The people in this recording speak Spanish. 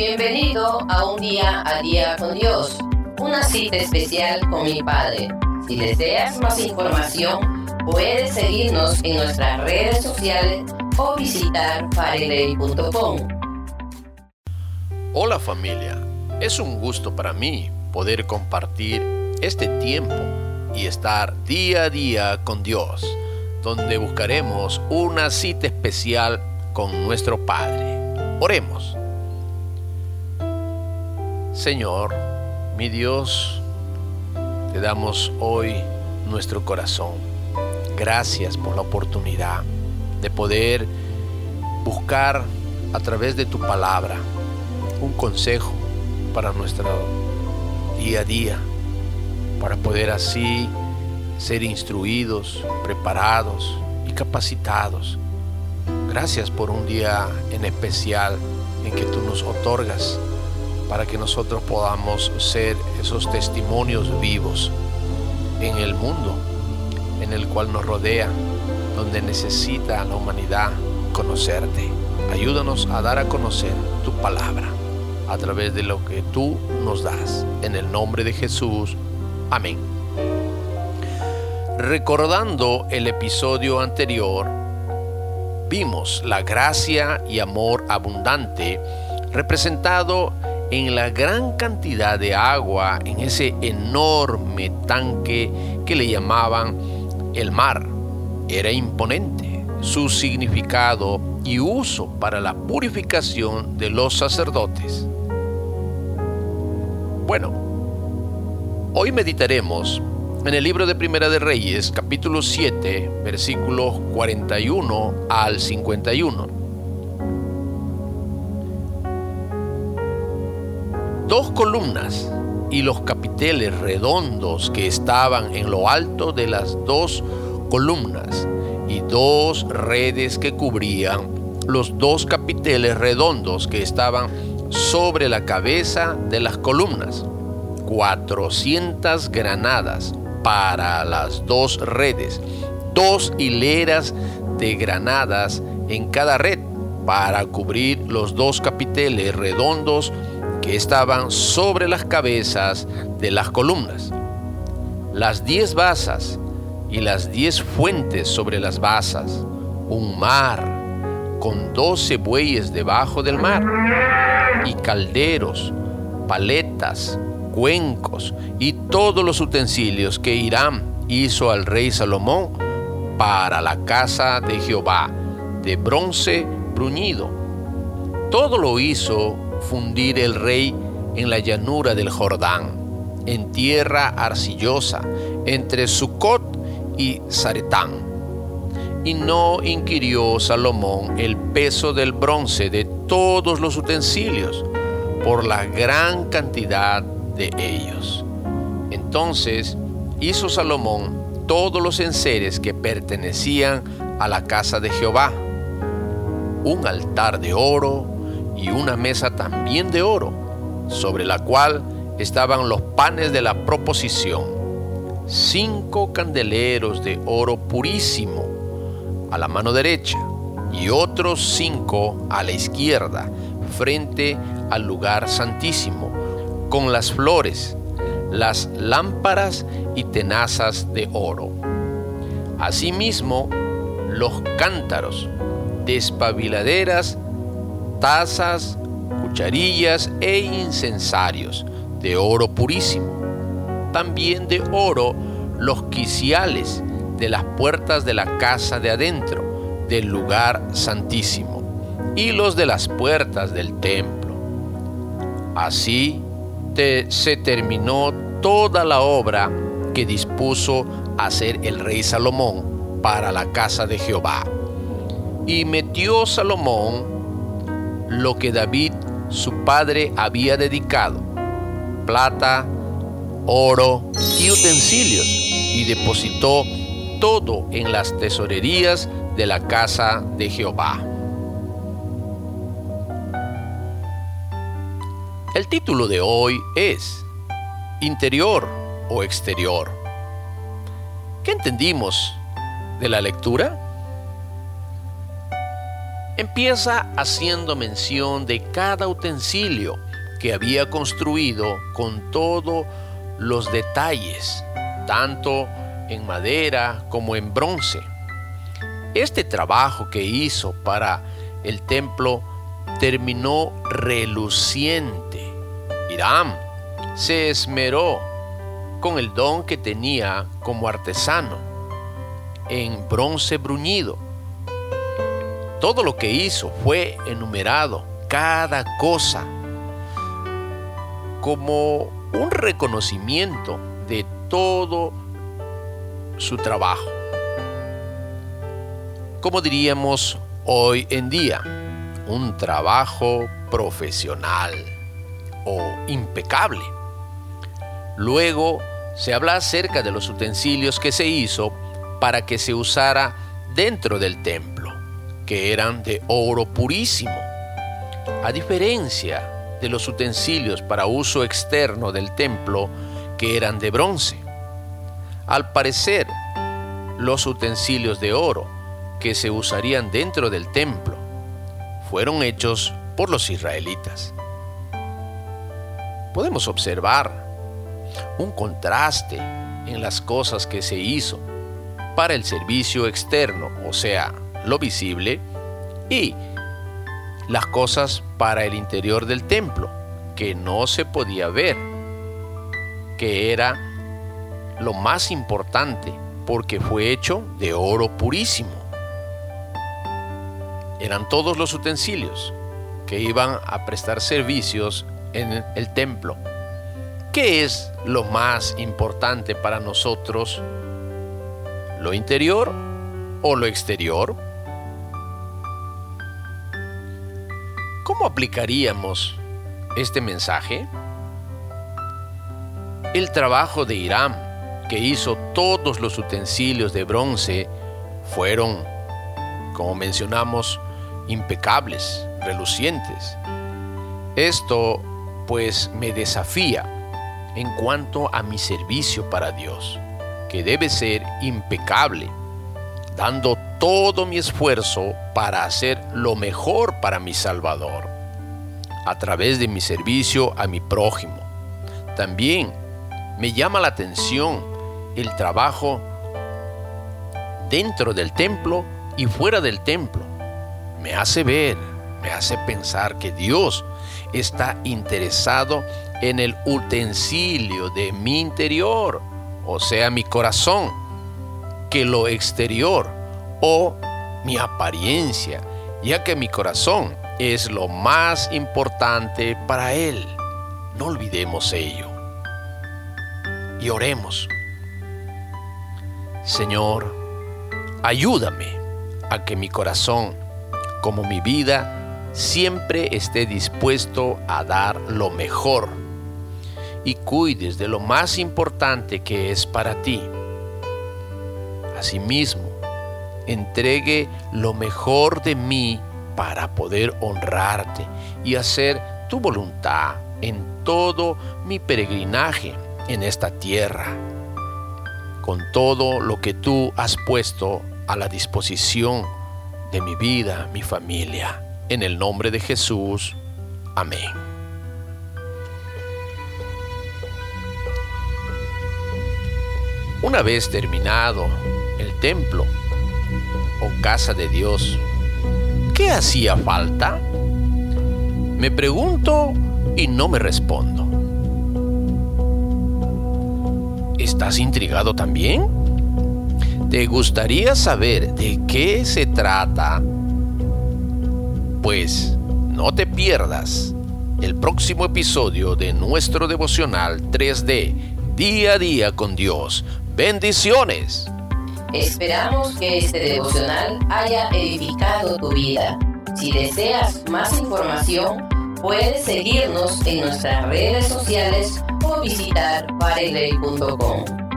Bienvenido a un día a día con Dios, una cita especial con mi Padre. Si deseas más información, puedes seguirnos en nuestras redes sociales o visitar fareley.com. Hola familia, es un gusto para mí poder compartir este tiempo y estar día a día con Dios, donde buscaremos una cita especial con nuestro Padre. Oremos. Señor, mi Dios, te damos hoy nuestro corazón. Gracias por la oportunidad de poder buscar a través de tu palabra un consejo para nuestro día a día, para poder así ser instruidos, preparados y capacitados. Gracias por un día en especial en que tú nos otorgas para que nosotros podamos ser esos testimonios vivos en el mundo en el cual nos rodea, donde necesita la humanidad conocerte. Ayúdanos a dar a conocer tu palabra a través de lo que tú nos das. En el nombre de Jesús. Amén. Recordando el episodio anterior, vimos la gracia y amor abundante representado en la gran cantidad de agua en ese enorme tanque que le llamaban el mar. Era imponente su significado y uso para la purificación de los sacerdotes. Bueno, hoy meditaremos en el libro de Primera de Reyes, capítulo 7, versículos 41 al 51 dos columnas y los capiteles redondos que estaban en lo alto de las dos columnas y dos redes que cubrían los dos capiteles redondos que estaban sobre la cabeza de las columnas. 400 granadas para las dos redes, dos hileras de granadas en cada red para cubrir los dos capiteles redondos que estaban sobre las cabezas de las columnas. Las diez basas y las diez fuentes sobre las basas, un mar con doce bueyes debajo del mar, y calderos, paletas, cuencos y todos los utensilios que Irán hizo al rey Salomón para la casa de Jehová, de bronce bruñido. Todo lo hizo fundir el rey en la llanura del Jordán, en tierra arcillosa, entre Sucot y Zaretán. Y no inquirió Salomón el peso del bronce de todos los utensilios, por la gran cantidad de ellos. Entonces hizo Salomón todos los enseres que pertenecían a la casa de Jehová, un altar de oro, y una mesa también de oro, sobre la cual estaban los panes de la proposición, cinco candeleros de oro purísimo a la mano derecha y otros cinco a la izquierda, frente al lugar santísimo, con las flores, las lámparas y tenazas de oro. Asimismo, los cántaros, despabiladeras tazas, cucharillas e incensarios de oro purísimo. También de oro los quiciales de las puertas de la casa de adentro del lugar santísimo y los de las puertas del templo. Así se terminó toda la obra que dispuso hacer el rey Salomón para la casa de Jehová. Y metió Salomón lo que David, su padre, había dedicado, plata, oro y utensilios, y depositó todo en las tesorerías de la casa de Jehová. El título de hoy es Interior o Exterior. ¿Qué entendimos de la lectura? Empieza haciendo mención de cada utensilio que había construido con todos los detalles, tanto en madera como en bronce. Este trabajo que hizo para el templo terminó reluciente. Irán se esmeró con el don que tenía como artesano en bronce bruñido. Todo lo que hizo fue enumerado, cada cosa, como un reconocimiento de todo su trabajo. Como diríamos hoy en día, un trabajo profesional o impecable. Luego se habla acerca de los utensilios que se hizo para que se usara dentro del templo, que eran de oro purísimo. A diferencia de los utensilios para uso externo del templo, que eran de bronce. Al parecer, los utensilios de oro que se usarían dentro del templo fueron hechos por los israelitas. Podemos observar un contraste en las cosas que se hizo para el servicio externo, o sea, lo visible, y las cosas para el interior del templo, que no se podía ver, que era lo más importante, porque fue hecho de oro purísimo eran todos los utensilios que iban a prestar servicios en el templo. ¿Qué es lo más importante para nosotros? ¿Lo interior o lo exterior? ¿Cómo aplicaríamos este mensaje? El trabajo de Irán, que hizo todos los utensilios de bronce, fueron, como mencionamos, impecables, relucientes. Esto pues me desafía en cuanto a mi servicio para Dios, que debe ser impecable, dando todo mi esfuerzo para hacer lo mejor para mi Salvador, a través de mi servicio a mi prójimo. También me llama la atención el trabajo dentro del templo y fuera del templo me hace ver, me hace pensar que Dios está interesado en el utensilio de mi interior, o sea, mi corazón, que lo exterior o mi apariencia, ya que mi corazón es lo más importante para Él. No olvidemos ello. Y oremos. Señor, ayúdame a que mi corazón como mi vida, siempre esté dispuesto a dar lo mejor y cuides de lo más importante que es para ti. Asimismo, entregue lo mejor de mí para poder honrarte y hacer tu voluntad en todo mi peregrinaje en esta tierra, con todo lo que tú has puesto a la disposición de mi vida, mi familia. En el nombre de Jesús. Amén. Una vez terminado el templo o casa de Dios, ¿qué hacía falta? Me pregunto y no me respondo. ¿Estás intrigado también? ¿Te gustaría saber de qué se trata? Pues no te pierdas el próximo episodio de nuestro devocional 3D, día a día con Dios. Bendiciones. Esperamos que este devocional haya edificado tu vida. Si deseas más información, puedes seguirnos en nuestras redes sociales o visitar pareley.com.